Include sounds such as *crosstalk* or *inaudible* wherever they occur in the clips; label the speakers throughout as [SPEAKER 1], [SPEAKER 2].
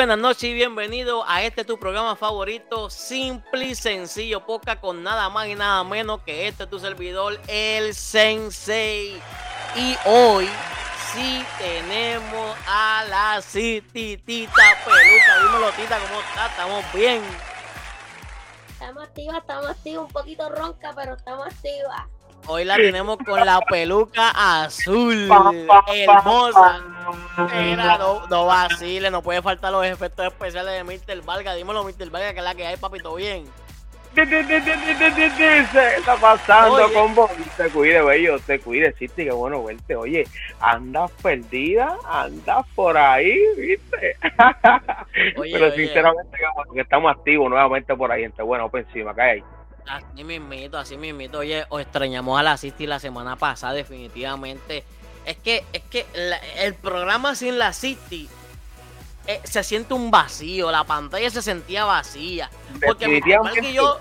[SPEAKER 1] buenas noches y bienvenido a este tu programa favorito, Simple y Sencillo, poca con nada más y nada menos que este tu servidor, el Sensei. Y hoy sí tenemos a la Cititita Peluca. Dímelo, Tita, ¿cómo está? ¿Estamos bien?
[SPEAKER 2] Estamos activas, estamos activas, un poquito ronca, pero estamos activas.
[SPEAKER 1] Hoy la tenemos con la peluca azul, *laughs* hermosa. Mira, no, no vacile, no puede faltar los efectos especiales de Mr. Valga. Dímelo, Mr. Valga, que es la que hay, papito, bien.
[SPEAKER 3] ¿Qué está pasando con vos? Te cuide, bello, te cuide, sí, qué bueno verte. Oye, andas perdida, andas por ahí, ¿viste? *laughs* Pero sinceramente, que estamos activos nuevamente por ahí, entre bueno, por encima, ¿qué hay?
[SPEAKER 1] Así mismito, así mismito. Oye, os extrañamos a la City la semana pasada, definitivamente. Es que, es que el programa sin la City eh, se siente un vacío, la pantalla se sentía vacía. Porque Mr. y yo,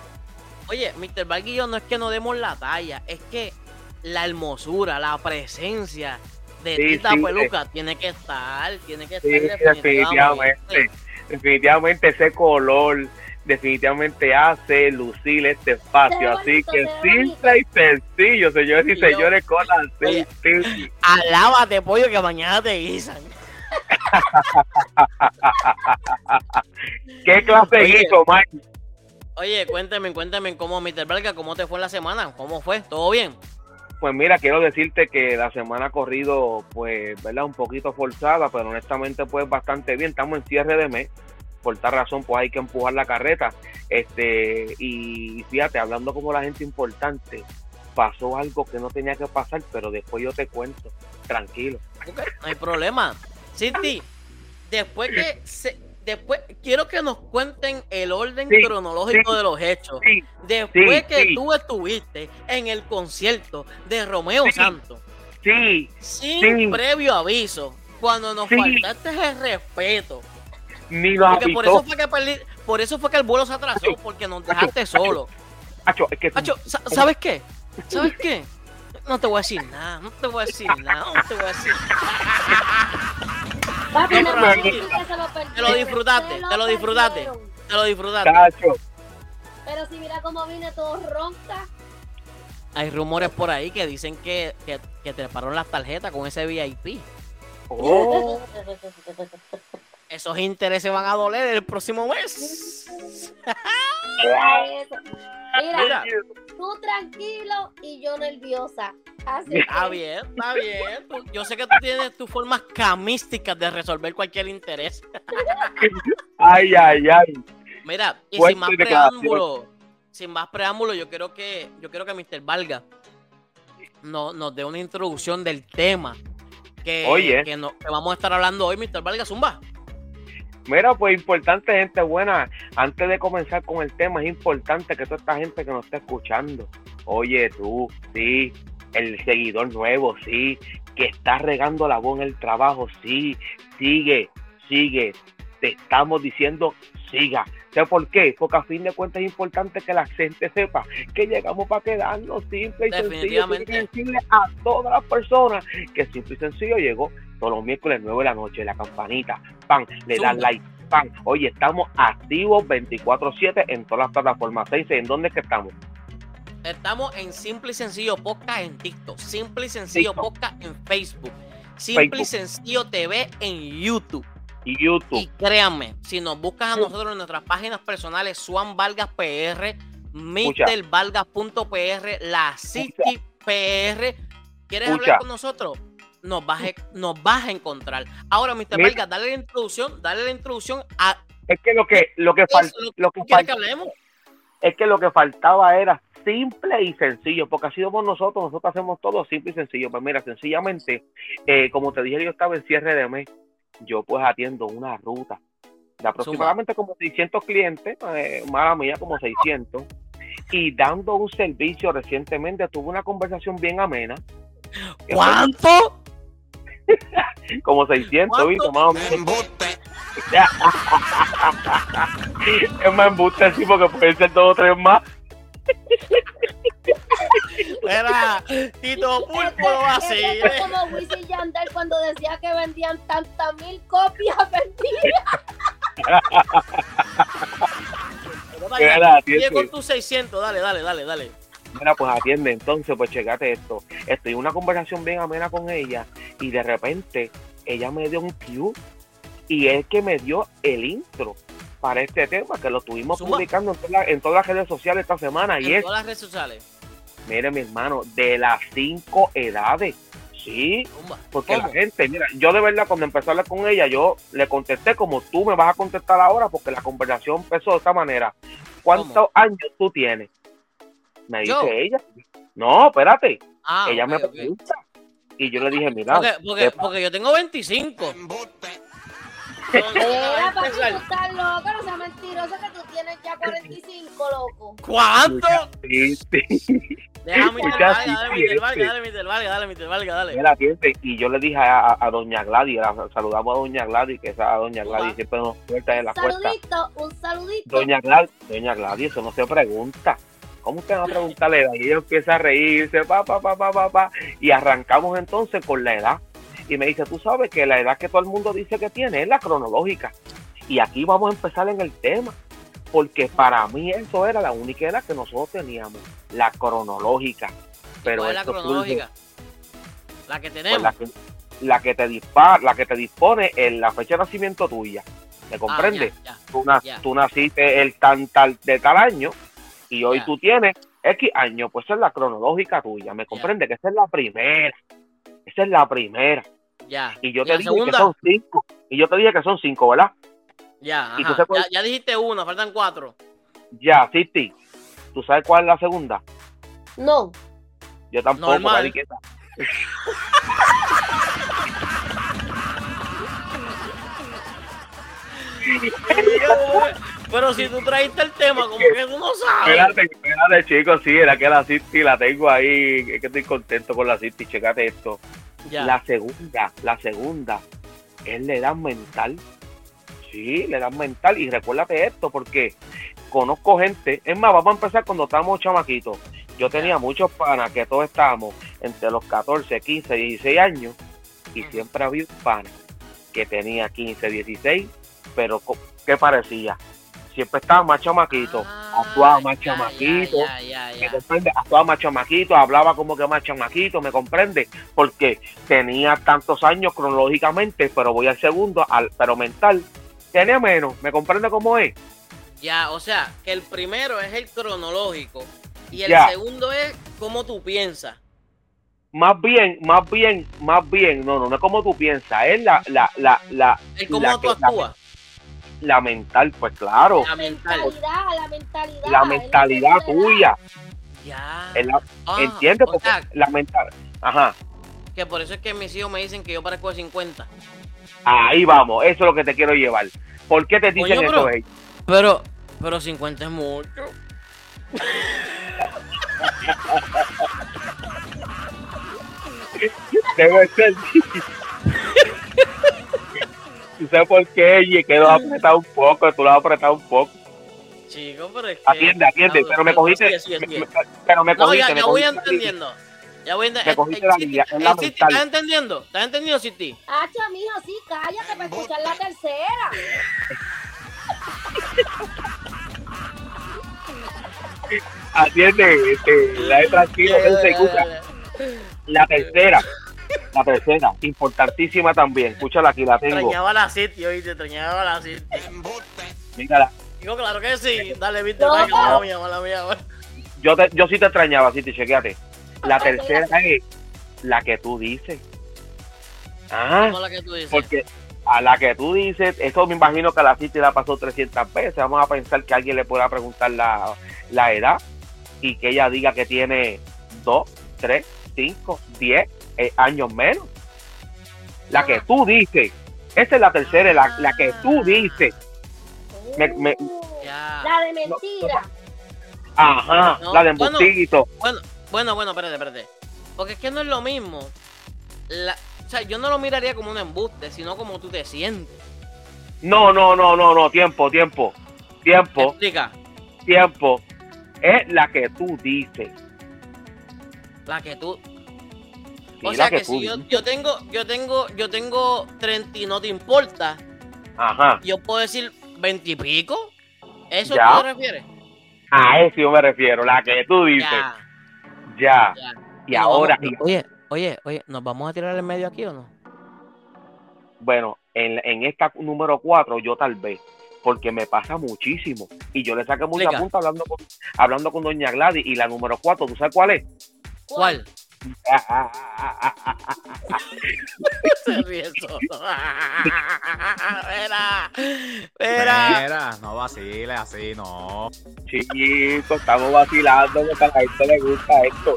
[SPEAKER 1] oye, Mr. Valk y yo no es que no demos la talla, es que la hermosura, la presencia de Tita Peluca tiene que estar, tiene que estar
[SPEAKER 3] definitivamente. definitivamente. ese color definitivamente hace lucir este espacio. Así que simple y sencillo, señores y señores, con la
[SPEAKER 1] Alábate, pollo, que mañana te guisan. *laughs*
[SPEAKER 3] ¿Qué clase de guiso, Mike?
[SPEAKER 1] Oye, cuéntame, cuéntame cómo, Mr. Belga, cómo te fue la semana, cómo fue, ¿todo bien?
[SPEAKER 3] Pues mira, quiero decirte que la semana ha corrido, pues, ¿verdad? Un poquito forzada, pero honestamente, pues, bastante bien. Estamos en cierre de mes. Por tal razón, pues, hay que empujar la carreta. Este, y fíjate, hablando como la gente importante, pasó algo que no tenía que pasar, pero después yo te cuento. Tranquilo.
[SPEAKER 1] no hay problema. Cinti, después que se, después quiero que nos cuenten el orden cronológico de los hechos. después que tú estuviste en el concierto de Romeo Santos.
[SPEAKER 3] Sí.
[SPEAKER 1] Sin previo aviso. Cuando nos faltaste el respeto.
[SPEAKER 3] Ni porque
[SPEAKER 1] por eso fue que por eso fue que el vuelo se atrasó, porque nos dejaste solo. ¿sabes qué? ¿Sabes qué? No te voy a decir nada, no te voy a decir nada, no te voy a decir nada. te lo disfrutaste, te lo disfrutaste, te lo disfrutaste.
[SPEAKER 2] Pero si mira cómo vine todo ronca.
[SPEAKER 1] Hay rumores por ahí que dicen que, que, que te pararon las tarjetas con ese VIP. Oh. *laughs* Esos intereses van a doler el próximo mes.
[SPEAKER 2] Mira, tú tranquilo y yo nerviosa.
[SPEAKER 1] está bien, está bien. Yo sé que tú tienes tus formas camísticas de resolver cualquier interés.
[SPEAKER 3] ay, ay, ay.
[SPEAKER 1] Mira, y sin más preámbulo, sin más preámbulo, yo quiero que, yo quiero que Mr. Valga no, nos dé una introducción del tema que, Oye. que, que vamos a estar hablando hoy, Mr. Valga Zumba.
[SPEAKER 3] Mira, pues importante, gente buena. Antes de comenzar con el tema, es importante que toda esta gente que nos está escuchando, oye, tú, sí, el seguidor nuevo, sí, que está regando la voz en el trabajo, sí, sigue, sigue. Te estamos diciendo, siga. ¿Sabes por qué? Porque a fin de cuentas es importante que la gente sepa que llegamos para quedarnos simple y sencillo. decirle a todas las personas que simple y sencillo llegó todos los miércoles 9 de la noche, la campanita, pan, le dan like, pan. Oye, estamos activos 24-7 en todas las plataformas. ¿En dónde es que estamos?
[SPEAKER 1] Estamos en Simple y Sencillo Podcast en TikTok, Simple y Sencillo Podcast en Facebook, Simple y Sencillo TV en YouTube.
[SPEAKER 3] Y YouTube.
[SPEAKER 1] Y créanme, si nos buscas a nosotros en nuestras páginas personales, Swan Vargas PR, MrValgas.pr, La City PR, ¿quieres hablar con nosotros? Nos vas, a, nos vas a encontrar. Ahora, Mr. Vargas, dale la introducción, dale la introducción a...
[SPEAKER 3] Es que lo que, lo que, lo, que, Es que lo que faltaba era simple y sencillo, porque así somos nosotros, nosotros hacemos todo simple y sencillo. Pues mira, sencillamente, eh, como te dije, yo estaba en cierre de mes, yo pues atiendo una ruta de aproximadamente como 600 clientes, eh, mala mía, como 600, y dando un servicio recientemente, tuve una conversación bien amena.
[SPEAKER 1] ¿Cuánto? *laughs*
[SPEAKER 3] Como 600, ¿viste? Más o menos. *laughs* es más embuste, sí, porque puede ser dos o tres más.
[SPEAKER 1] Era Tito Pulpo así.
[SPEAKER 2] Es como Wisin Yandel cuando decía que vendían tantas mil copias vendidas.
[SPEAKER 3] Mira,
[SPEAKER 1] con tus 600, dale, dale, dale, dale.
[SPEAKER 3] Mira, pues atiende, entonces, pues checate esto. Estoy en una conversación bien amena con ella y de repente ella me dio un cue y es que me dio el intro para este tema que lo estuvimos publicando en, toda la- en todas las redes sociales esta semana y
[SPEAKER 1] En
[SPEAKER 3] es,
[SPEAKER 1] todas las redes sociales.
[SPEAKER 3] mire mi hermano, de las cinco edades. Sí, porque
[SPEAKER 1] ¿Cómo?
[SPEAKER 3] la gente, mira, yo de verdad cuando empecé a hablar con ella, yo le contesté como tú me vas a contestar ahora, porque la conversación empezó de esta manera. ¿Cuántos
[SPEAKER 1] ¿Cómo?
[SPEAKER 3] años tú tienes? Me dice
[SPEAKER 1] ¿Yo?
[SPEAKER 3] ella. No, espérate.
[SPEAKER 1] Ah,
[SPEAKER 3] ella me pregunta. Y yo le dije, mira,
[SPEAKER 1] Porque, porque, porque yo tengo 25.
[SPEAKER 2] Mira, papi, tú estás loco, no seas mentiroso que tú tienes ya 45, loco.
[SPEAKER 1] ¿Cuánto?
[SPEAKER 3] Sí, sí.
[SPEAKER 1] Déjame
[SPEAKER 3] Escucha,
[SPEAKER 1] dale,
[SPEAKER 3] sí,
[SPEAKER 1] dale,
[SPEAKER 3] este.
[SPEAKER 1] dale.
[SPEAKER 3] Mira, atiende. Y yo le dije a, a- a doña Gladys, la- saludamos a doña Gladys, que esa doña. Gladys siempre nos suelta en la
[SPEAKER 2] Un
[SPEAKER 3] puerta.
[SPEAKER 2] saludito, un saludito.
[SPEAKER 3] Doña Gladys, doña Gladys, eso no se pregunta. ¿Cómo usted va a preguntarle la edad? Y ella empieza a reírse, pa, pa, pa, pa, pa, pa, y arrancamos entonces con la edad. Y me dice, tú sabes que la edad que todo el mundo dice que tiene es la cronológica. Y aquí vamos a empezar en el tema, porque para mí eso era la única edad que nosotros teníamos, la cronológica. Pero
[SPEAKER 1] ¿Cuál es la
[SPEAKER 3] surge
[SPEAKER 1] cronológica? La que tenemos.
[SPEAKER 3] la que, la que te dispara, la que te dispone en la fecha de nacimiento tuya. ¿Me
[SPEAKER 1] Ah,
[SPEAKER 3] comprende?
[SPEAKER 1] ya, ya.
[SPEAKER 3] tú,
[SPEAKER 1] Ya.
[SPEAKER 3] tú naciste el tan tal de tal año y hoy tú tienes X años, pues esa es la cronológica tuya, ¿me comprende? Que esa es la primera, esa es la primera.
[SPEAKER 1] Ya.
[SPEAKER 3] Y yo
[SPEAKER 1] ¿Y
[SPEAKER 3] te dije
[SPEAKER 1] segunda?
[SPEAKER 3] que son cinco, y yo te dije que son cinco, ¿verdad?
[SPEAKER 1] Ya,
[SPEAKER 3] ¿Y tú
[SPEAKER 1] ajá.
[SPEAKER 3] sabes cuál-
[SPEAKER 1] ya, ya dijiste una, faltan cuatro.
[SPEAKER 3] Ya, City, ¿tú sabes cuál es la segunda?
[SPEAKER 2] No.
[SPEAKER 3] Yo tampoco,
[SPEAKER 1] Normal. *laughs* *laughs* Pero si tú traíste el tema, como que tú no sabes.
[SPEAKER 3] Espérate, espérate, chicos, sí, era que la City la tengo ahí, es que estoy contento con la City, checate esto.
[SPEAKER 1] Ya.
[SPEAKER 3] La segunda, la segunda es la edad mental. Sí, la edad mental. Y recuérdate esto, porque conozco gente. Es más, vamos a empezar cuando estábamos chamaquitos. Yo tenía muchos panas que todos estábamos entre los 14, 15, 16 años. Y siempre había un pana que tenía 15, 16, pero ¿qué parecía? Siempre estaba más chamaquito,
[SPEAKER 1] Ah,
[SPEAKER 3] actuaba más
[SPEAKER 1] ya,
[SPEAKER 3] chamaquito.
[SPEAKER 1] Ya, ya,
[SPEAKER 3] ¿Me comprende? Actuaba más chamaquito, hablaba como que más chamaquito, ¿me comprende? Porque tenía tantos años cronológicamente, pero voy al segundo, al, pero mental, tenía menos, ¿me comprende cómo es?
[SPEAKER 1] Ya, o sea, que el primero es el cronológico y el segundo es cómo tú piensas.
[SPEAKER 3] Más bien, más bien, más bien, no, no, no es como tú piensas, es la, la, la, la,
[SPEAKER 1] El cómo
[SPEAKER 3] La
[SPEAKER 1] tú actúas.
[SPEAKER 3] La mental, pues claro,
[SPEAKER 1] La
[SPEAKER 2] La
[SPEAKER 1] mental.
[SPEAKER 2] mentalidad, la mentalidad.
[SPEAKER 3] la mentalidad tuya,
[SPEAKER 1] Ya.
[SPEAKER 3] la-
[SPEAKER 1] Ah,
[SPEAKER 3] ¿entiendes?
[SPEAKER 1] o
[SPEAKER 3] Porque
[SPEAKER 1] sea,
[SPEAKER 3] la mental, ajá,
[SPEAKER 1] que por eso es que mis hijos me dicen que yo parezco de 50.
[SPEAKER 3] ahí vamos, eso es lo que te quiero llevar. ¿Por qué te dicen eso
[SPEAKER 1] pero-
[SPEAKER 3] ellos?
[SPEAKER 1] Pero, pero 50 es mucho. *laughs*
[SPEAKER 3] Debe ser. ¿Tú sabes por qué? Y quedó *laughs* apretado un poco, tú lo has apretado un poco.
[SPEAKER 1] Chico, pero es que.
[SPEAKER 3] Atiende, atiende, pero me cogiste. me- me- pero me
[SPEAKER 1] No,
[SPEAKER 3] cogiste,
[SPEAKER 1] ya,
[SPEAKER 3] me
[SPEAKER 1] ya voy entendiendo. Ya voy
[SPEAKER 3] Me
[SPEAKER 1] entendiendo.
[SPEAKER 3] cogiste la línea, es la mental.
[SPEAKER 1] ¿Estás entendiendo? ¿Estás entendiendo, City?
[SPEAKER 2] Hacha, mijo, sí, cállate para escuchar la tercera.
[SPEAKER 3] Atiende, este, la tranquilo, que se escucha. La tercera, la tercera, importantísima también. Escúchala aquí, la tengo.
[SPEAKER 1] Extrañaba la City, oíste, extrañaba la City.
[SPEAKER 3] Mírala.
[SPEAKER 1] Digo, claro que sí. Dale, viste,
[SPEAKER 2] No.
[SPEAKER 1] mala mía, mala mía.
[SPEAKER 3] Yo, te, yo sí te extrañaba, te chequeate. La tercera es la que tú dices. Ah,
[SPEAKER 1] la que tú dices.
[SPEAKER 3] Porque a la que tú dices, eso me imagino que a la City la pasó 300 veces. Vamos a pensar que alguien le pueda preguntar la, la edad y que ella diga que tiene 2, 3, 5, 10 eh, años menos. La que tú dices, esa es la tercera, la, la que tú dices. Me- me-
[SPEAKER 2] Uh,
[SPEAKER 1] Ya.
[SPEAKER 2] La de mentira.
[SPEAKER 3] Ajá,
[SPEAKER 1] No,
[SPEAKER 3] la de embustito.
[SPEAKER 1] Bueno, bueno, bueno, espérate, espérate. Porque es que no es lo mismo. La- o sea, yo no lo miraría como un embuste, sino como tú te sientes.
[SPEAKER 3] No, no, no, no, no, tiempo, tiempo, tiempo,
[SPEAKER 1] Explica.
[SPEAKER 3] tiempo. Es la que tú dices.
[SPEAKER 1] La que tú. O sea que, si yo, tengo, yo tengo, yo tengo 30 y no te importa,
[SPEAKER 3] Ajá,
[SPEAKER 1] yo puedo decir veintipico. ¿Eso
[SPEAKER 3] Ya.
[SPEAKER 1] tú te refieres?
[SPEAKER 3] A eso yo me refiero, la que tú dices.
[SPEAKER 1] Ya,
[SPEAKER 3] Ya.
[SPEAKER 1] ya.
[SPEAKER 3] Y ahora, y-
[SPEAKER 1] oye, oye, oye, ¿nos vamos a tirar en medio aquí o no?
[SPEAKER 3] bueno, en, en esta número 4 yo tal vez, porque me pasa muchísimo. Y yo le saqué mucha
[SPEAKER 1] Explica.
[SPEAKER 3] punta hablando con, hablando con Doña Gladys. Y la número 4, ¿tú sabes cuál es?
[SPEAKER 1] ¿Cuál? *laughs* Se ríe solo. Espera, *laughs* espera.
[SPEAKER 4] Mira, no vacile así, no.
[SPEAKER 3] Chiquito, estamos vacilando porque a la gente le gusta esto.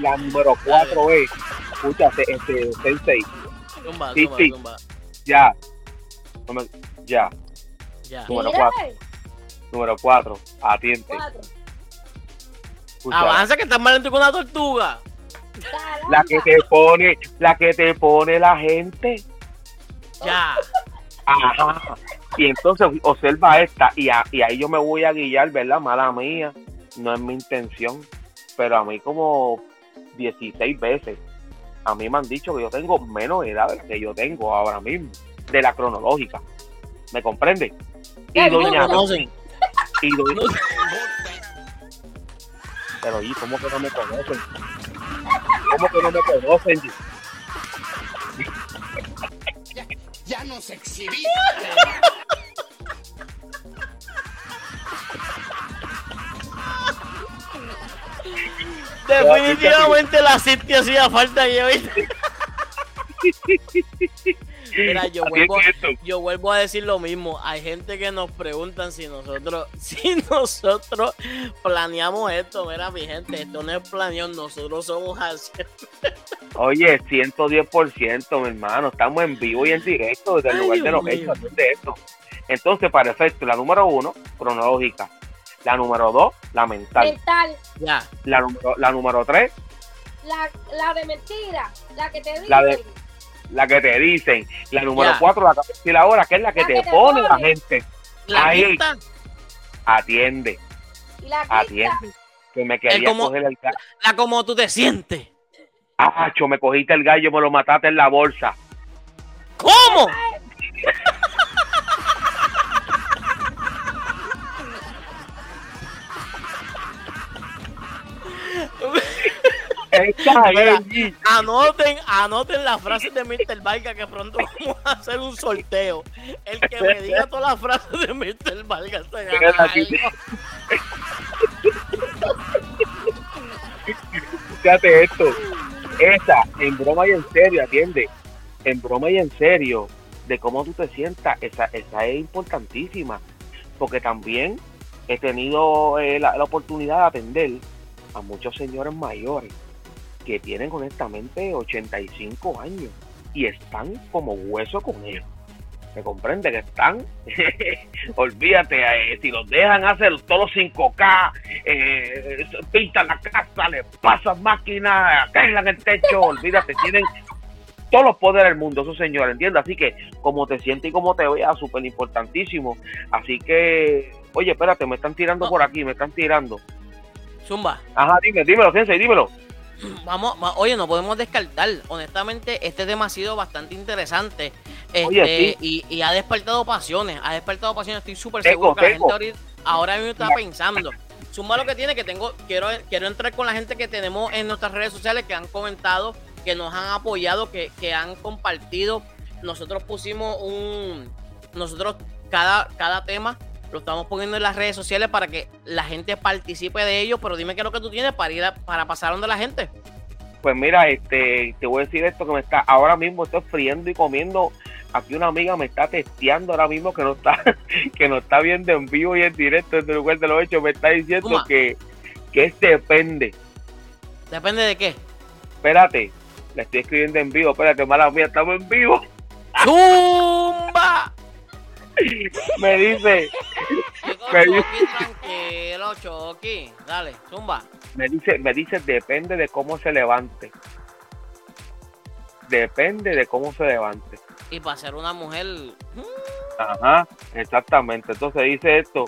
[SPEAKER 3] La número 4 es, escúchate, este, Sensei,
[SPEAKER 1] Zumba,
[SPEAKER 3] Sí,
[SPEAKER 1] zumba,
[SPEAKER 3] sí.
[SPEAKER 1] zumba.
[SPEAKER 3] ya. Ya,
[SPEAKER 1] Ya.
[SPEAKER 3] Número
[SPEAKER 2] Tírale.
[SPEAKER 3] número 4, atiende.
[SPEAKER 2] Cuatro.
[SPEAKER 1] Avanza que estás lento que una tortuga.
[SPEAKER 2] Caramba.
[SPEAKER 3] la que te pone, la que te pone la gente.
[SPEAKER 1] Ya.
[SPEAKER 3] Ajá. Y entonces observa esta, y, a- y ahí yo me voy a guiar, ¿verdad? Mala mía, no es mi intención, pero a mí como 16 veces, a mí me han dicho que yo tengo menos edad de la que yo tengo ahora mismo, de la cronológica. ¿Me comprende? Y doña, y doña, *laughs* pero ¿y cómo que no me conocen? ¿Cómo que no me conocen?
[SPEAKER 5] Ya nos exhibiste.
[SPEAKER 1] Definitivamente la City hacía falta que ¿viste? *laughs* Mira, yo vuelvo, yo vuelvo a decir lo mismo. Hay gente que nos preguntan si nosotros, *laughs* si nosotros planeamos esto. Mira, mi gente, esto no es planeado, nosotros somos así.
[SPEAKER 3] Oye, 110%, mi hermano. Estamos en vivo y en directo desde el
[SPEAKER 1] Ay,
[SPEAKER 3] lugar de los
[SPEAKER 1] mío.
[SPEAKER 3] hechos de esto. Entonces, para efecto, la número uno, cronológica. La número dos, la mental.
[SPEAKER 2] Mental.
[SPEAKER 1] Ya,
[SPEAKER 3] La número, la número tres,
[SPEAKER 2] La, la de mentira. La que te dicen.
[SPEAKER 3] La de- la que te dicen. La número
[SPEAKER 1] Ya.
[SPEAKER 3] cuatro, la que te ahora, que es la que
[SPEAKER 2] La
[SPEAKER 3] te
[SPEAKER 2] que te
[SPEAKER 3] pone la gente.
[SPEAKER 1] la
[SPEAKER 3] Ahí.
[SPEAKER 1] quinta,
[SPEAKER 3] Atiende,
[SPEAKER 2] Y la quinta.
[SPEAKER 3] atiende. Que me quería
[SPEAKER 1] como-
[SPEAKER 3] coger el gallo.
[SPEAKER 1] la como tú te sientes.
[SPEAKER 3] Acho, me cogiste el gallo, me lo mataste en la bolsa.
[SPEAKER 1] ¿Cómo? Anoten, anoten las frases de Mr. Vargas que pronto vamos a hacer un sorteo. El que me diga todas las frases de Mr. Vargas se gana. *laughs*
[SPEAKER 3] Fíjate esto. Esa, en broma y en serio, atiende. En broma y en serio, de cómo tú te sientas, esa, esa es importantísima. Porque también he tenido eh, la, la oportunidad de atender a muchos señores mayores que tienen honestamente 85 años y están como hueso con ellos. ¿Me comprende? Que están, *laughs* olvídate, eh, si los dejan hacer todos los 5K, eh, pintan la casa, le pasan máquinas, arreglan el techo, olvídate, tienen todos los poderes del mundo, esos señores, ¿entiendes? Así que como te sientes y como te veas, súper importantísimo. Así que, oye, espérate, me están tirando por aquí, me están tirando.
[SPEAKER 1] Zumba.
[SPEAKER 3] Ajá, dime, dímelo, Sensei, dímelo. *clears throat*
[SPEAKER 1] Vamos, va- oye, no podemos descartar. Honestamente, este tema ha sido bastante interesante. Este,
[SPEAKER 3] Oye,
[SPEAKER 1] y, y ha despertado pasiones. Ha despertado pasiones. Estoy súper seguro que la gente ahorita- ahora mismo está pensando. Suma lo que tiene, que tengo, quiero, quiero entrar con la gente que tenemos en nuestras redes sociales que han comentado, que nos han apoyado, que, que han compartido. Nosotros pusimos un. Nosotros, cada, cada tema lo estamos poniendo en las redes sociales para que la gente participe de ello. Pero dime qué es lo que tú tienes para ir a- para pasar donde la gente.
[SPEAKER 3] Pues mira, este, te voy a decir esto que me está, ahora mismo estoy friendo y comiendo. Aquí una amiga me está testeando ahora mismo que no está, *laughs* que no está viendo en vivo y en directo desde el lugar de los hechos. Me está diciendo que, que es depende.
[SPEAKER 1] Depende de qué.
[SPEAKER 3] Espérate, le estoy escribiendo en vivo. Espérate, mala mía, estamos en vivo.
[SPEAKER 1] ¡Zumba! *laughs*
[SPEAKER 3] Me dice,
[SPEAKER 1] Chucky, tranquilo, Chucky. Dale, zumba.
[SPEAKER 3] me dice, me dice, depende de cómo se levante. Depende de cómo se levante.
[SPEAKER 1] Y para ser una mujer.
[SPEAKER 3] Ajá, exactamente. Entonces dice esto.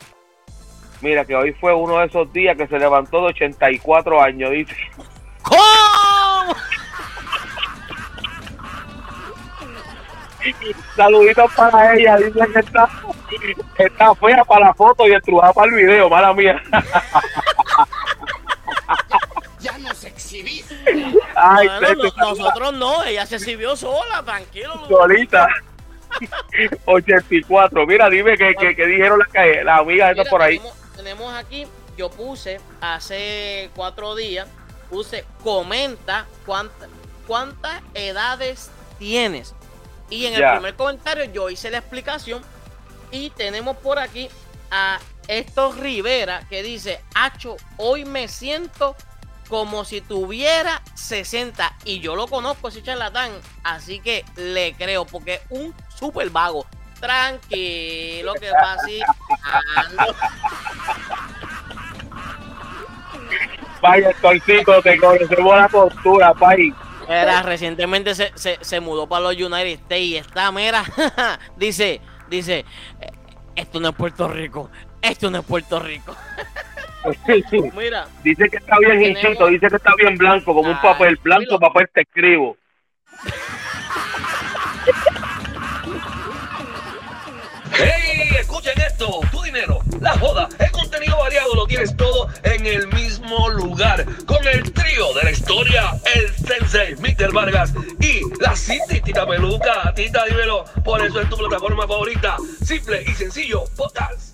[SPEAKER 3] Mira que hoy fue uno de esos días que se levantó de 84 años, dice.
[SPEAKER 1] ¿Cómo? *laughs*
[SPEAKER 3] Saluditos para ella, dice que está. Está fea para la foto y estrujada para el video, mala mía.
[SPEAKER 5] Ya nos exhibiste.
[SPEAKER 3] Ay,
[SPEAKER 1] Bueno,
[SPEAKER 3] Tete,
[SPEAKER 1] no- nosotros no, ella se sirvió sola, tranquilo.
[SPEAKER 3] solita. 84. Mira, dime qué que, que dijeron las las amigas
[SPEAKER 1] Mira,
[SPEAKER 3] por ahí.
[SPEAKER 1] Tenemos, tenemos aquí, yo puse hace cuatro días, puse comenta cuánta- cuántas edades tienes. Y en el primer comentario yo hice la explicación y tenemos por aquí a Héctor Rivera que dice, Hacho, hoy me siento como si tuviera 60 y yo lo conozco ese charlatán, así que le creo porque es un super vago. Tranquilo que va así. ando. *laughs*
[SPEAKER 3] Vaya, Torcito, te conocemos la postura, pay.
[SPEAKER 1] Era, recientemente se, se, se mudó para los United States y está, mira, *laughs* dice, dice, "Eh, esto no es Puerto Rico, esto no es Puerto Rico. *laughs* Mira,
[SPEAKER 3] Dice que está bien
[SPEAKER 1] Tenemos-
[SPEAKER 3] hinchito, dice que está bien blanco, como un
[SPEAKER 1] Ay,
[SPEAKER 3] papel blanco,
[SPEAKER 1] mira.
[SPEAKER 3] papel te escribo. *laughs*
[SPEAKER 6] ¡Hey! Escuchen esto, tu dinero, la joda, el contenido variado lo tienes todo en el mismo lugar. Con el trío de la historia, el Sensei, Mr. Vargas y la Cinti Tita Peluca. Tita, dímelo, por eso es tu plataforma favorita. Simple y sencillo, podcast.